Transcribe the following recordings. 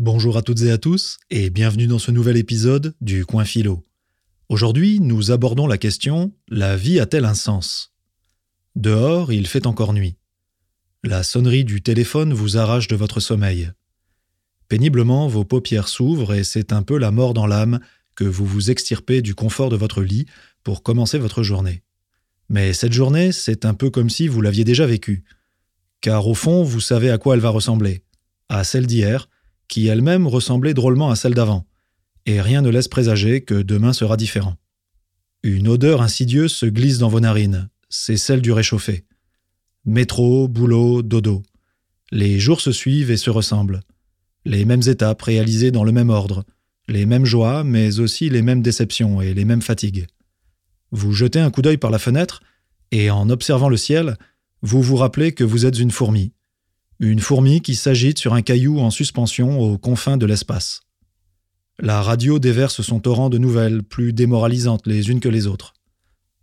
Bonjour à toutes et à tous et bienvenue dans ce nouvel épisode du Coin Philo. Aujourd'hui, nous abordons la question La vie a-t-elle un sens? Dehors, il fait encore nuit. La sonnerie du téléphone vous arrache de votre sommeil. Péniblement, vos paupières s'ouvrent et c'est un peu la mort dans l'âme que vous vous extirpez du confort de votre lit pour commencer votre journée. Mais cette journée, c'est un peu comme si vous l'aviez déjà vécue. Car au fond, vous savez à quoi elle va ressembler. À celle d'hier, qui elle-même ressemblait drôlement à celle d'avant, et rien ne laisse présager que demain sera différent. Une odeur insidieuse se glisse dans vos narines, c'est celle du réchauffé. Métro, boulot, dodo. Les jours se suivent et se ressemblent. Les mêmes étapes réalisées dans le même ordre, les mêmes joies, mais aussi les mêmes déceptions et les mêmes fatigues. Vous jetez un coup d'œil par la fenêtre, et en observant le ciel, vous vous rappelez que vous êtes une fourmi, une fourmi qui s'agite sur un caillou en suspension aux confins de l'espace. La radio déverse son torrent de nouvelles plus démoralisantes les unes que les autres.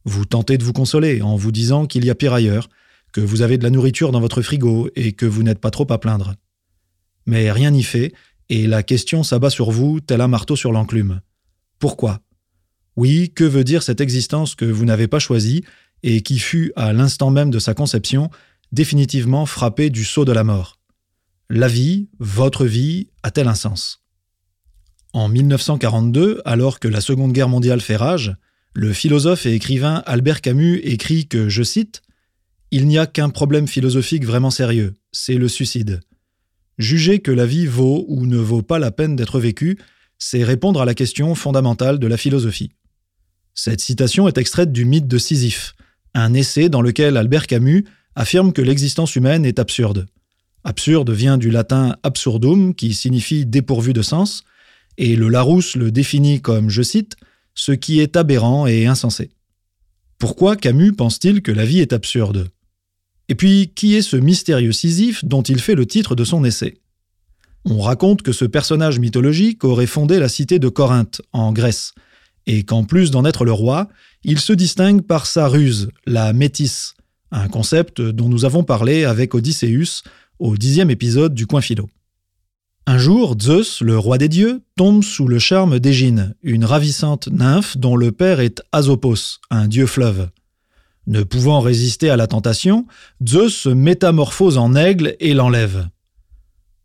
Vous tentez de vous consoler en vous disant qu'il y a pire ailleurs, que vous avez de la nourriture dans votre frigo et que vous n'êtes pas trop à plaindre. Mais rien n'y fait, et la question s'abat sur vous tel un marteau sur l'enclume. Pourquoi? Oui, que veut dire cette existence que vous n'avez pas choisie et qui fut, à l'instant même de sa conception, définitivement frappé du sceau de la mort. La vie, votre vie, a-t-elle un sens? En 1942, alors que la Seconde Guerre mondiale fait rage, le philosophe et écrivain Albert Camus écrit que, je cite, Il n'y a qu'un problème philosophique vraiment sérieux, c'est le suicide. Juger que la vie vaut ou ne vaut pas la peine d'être vécue, c'est répondre à la question fondamentale de la philosophie. Cette citation est extraite du mythe de Sisyphe, un essai dans lequel Albert Camus affirme que l'existence humaine est absurde. Absurde vient du latin absurdum, qui signifie dépourvu de sens, et le Larousse le définit comme, je cite, ce qui est aberrant et insensé. Pourquoi Camus pense-t-il que la vie est absurde? Et puis, qui est ce mystérieux Sisyphe dont il fait le titre de son essai? On raconte que ce personnage mythologique aurait fondé la cité de Corinthe, en Grèce, et qu'en plus d'en être le roi, il se distingue par sa ruse, la métisse, un concept dont nous avons parlé avec Odysseus au dixième épisode du Coin Philo. Un jour, Zeus, le roi des dieux, tombe sous le charme d'Égine, une ravissante nymphe dont le père est Asopos, un dieu fleuve. Ne pouvant résister à la tentation, Zeus se métamorphose en aigle et l'enlève.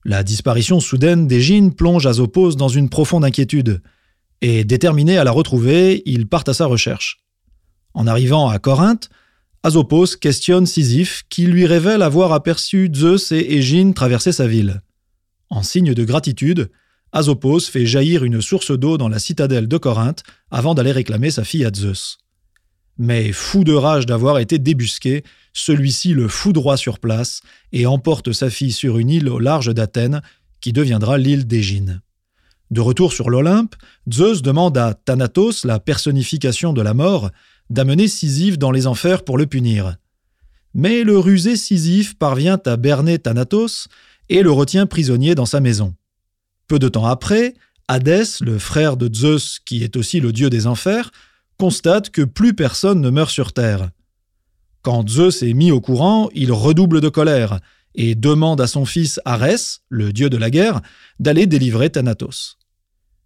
La disparition soudaine d'Égine plonge Asopos dans une profonde inquiétude, et déterminé à la retrouver, il part à sa recherche. En arrivant à Corinthe, Asopos questionne Sisyphe qui lui révèle avoir aperçu Zeus et Égine traverser sa ville. En signe de gratitude, Asopos fait jaillir une source d'eau dans la citadelle de Corinthe avant d'aller réclamer sa fille à Zeus. Mais fou de rage d'avoir été débusqué, celui-ci le foudroie sur place et emporte sa fille sur une île au large d'Athènes qui deviendra l'île d'Égine. De retour sur l'Olympe, Zeus demande à Thanatos, la personnification de la mort, d'amener Sisyphe dans les enfers pour le punir. Mais le rusé Sisyphe parvient à berner Thanatos et le retient prisonnier dans sa maison. Peu de temps après, Hadès, le frère de Zeus qui est aussi le dieu des enfers, constate que plus personne ne meurt sur terre. Quand Zeus est mis au courant, il redouble de colère et demande à son fils Arès, le dieu de la guerre, d'aller délivrer Thanatos.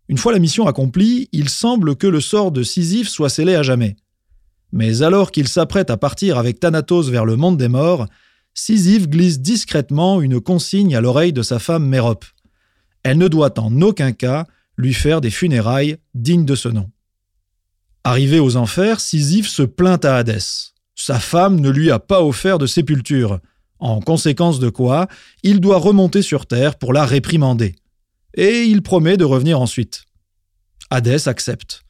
Une fois la mission accomplie, il semble que le sort de Sisyphe soit scellé à jamais. Mais alors qu'il s'apprête à partir avec Thanatos vers le monde des morts, Sisyphe glisse discrètement une consigne à l'oreille de sa femme Mérope. Elle ne doit en aucun cas lui faire des funérailles dignes de ce nom. Arrivé aux enfers, Sisyphe se plaint à Hadès. Sa femme ne lui a pas offert de sépulture, en conséquence de quoi il doit remonter sur terre pour la réprimander. Et il promet de revenir ensuite. Hadès accepte.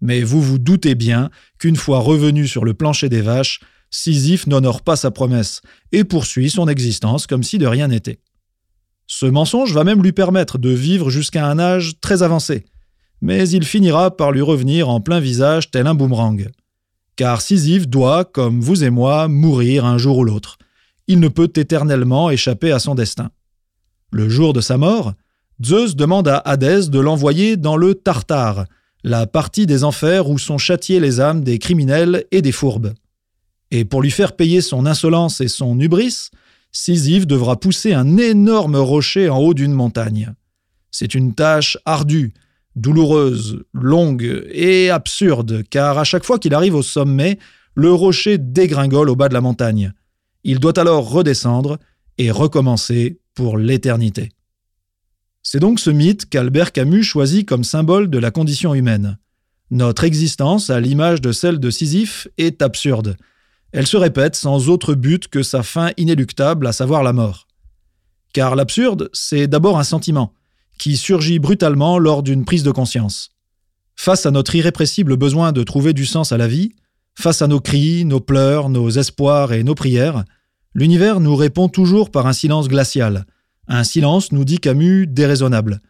Mais vous vous doutez bien qu'une fois revenu sur le plancher des vaches, Sisyphe n'honore pas sa promesse et poursuit son existence comme si de rien n'était. Ce mensonge va même lui permettre de vivre jusqu'à un âge très avancé, mais il finira par lui revenir en plein visage tel un boomerang. Car Sisyphe doit, comme vous et moi, mourir un jour ou l'autre. Il ne peut éternellement échapper à son destin. Le jour de sa mort, Zeus demande à Hadès de l'envoyer dans le Tartare, la partie des enfers où sont châtiées les âmes des criminels et des fourbes. Et pour lui faire payer son insolence et son hubris, Sisyphe devra pousser un énorme rocher en haut d'une montagne. C'est une tâche ardue, douloureuse, longue et absurde, car à chaque fois qu'il arrive au sommet, le rocher dégringole au bas de la montagne. Il doit alors redescendre et recommencer pour l'éternité. C'est donc ce mythe qu'Albert Camus choisit comme symbole de la condition humaine. Notre existence, à l'image de celle de Sisyphe, est absurde. Elle se répète sans autre but que sa fin inéluctable, à savoir la mort. Car l'absurde, c'est d'abord un sentiment, qui surgit brutalement lors d'une prise de conscience. Face à notre irrépressible besoin de trouver du sens à la vie, face à nos cris, nos pleurs, nos espoirs et nos prières, l'univers nous répond toujours par un silence glacial, un silence, nous dit Camus, déraisonnable,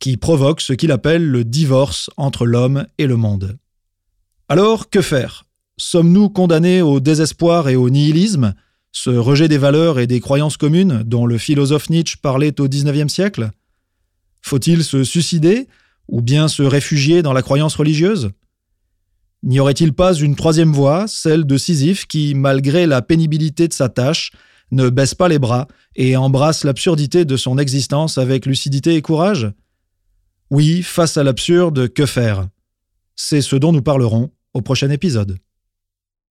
qui provoque ce qu'il appelle le divorce entre l'homme et le monde. Alors, que faire? Sommes-nous condamnés au désespoir et au nihilisme, ce rejet des valeurs et des croyances communes dont le philosophe Nietzsche parlait au XIXe siècle? Faut-il se suicider ou bien se réfugier dans la croyance religieuse? N'y aurait-il pas une troisième voie, celle de Sisyphe, qui, malgré la pénibilité de sa tâche, ne baisse pas les bras et embrasse l'absurdité de son existence avec lucidité et courage? Oui, face à l'absurde, que faire? C'est ce dont nous parlerons au prochain épisode.